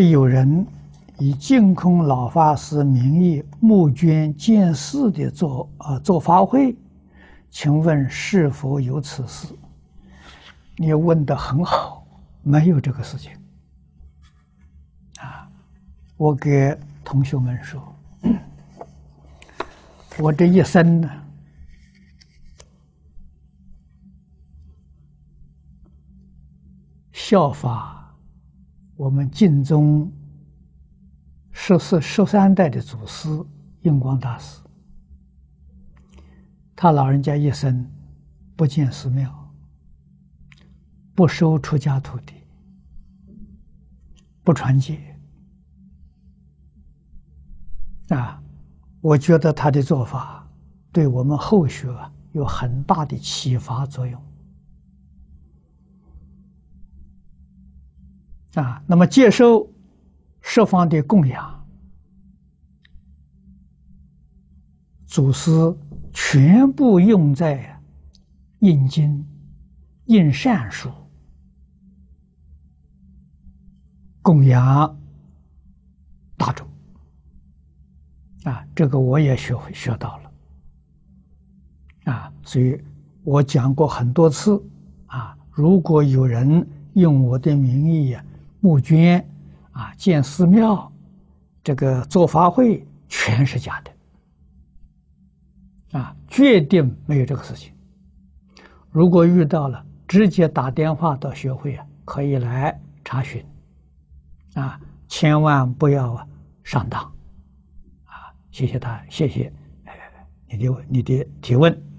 有人以净空老法师名义募捐建寺的做呃做法会，请问是否有此事？你问的很好，没有这个事情。啊，我给同学们说，我这一生呢，效法。我们晋宗十四、十三代的祖师印光大师，他老人家一生不建寺庙，不收出家徒弟，不传戒啊！我觉得他的做法对我们后学有很大的启发作用。啊，那么接受十方的供养，祖师全部用在印经、印善书、供养大众。啊，这个我也学会学到了。啊，所以我讲过很多次。啊，如果有人用我的名义呀。募捐啊，建寺庙，这个做法会全是假的，啊，决定没有这个事情。如果遇到了，直接打电话到学会啊，可以来查询，啊，千万不要啊上当，啊，谢谢他，谢谢，你的你的提问。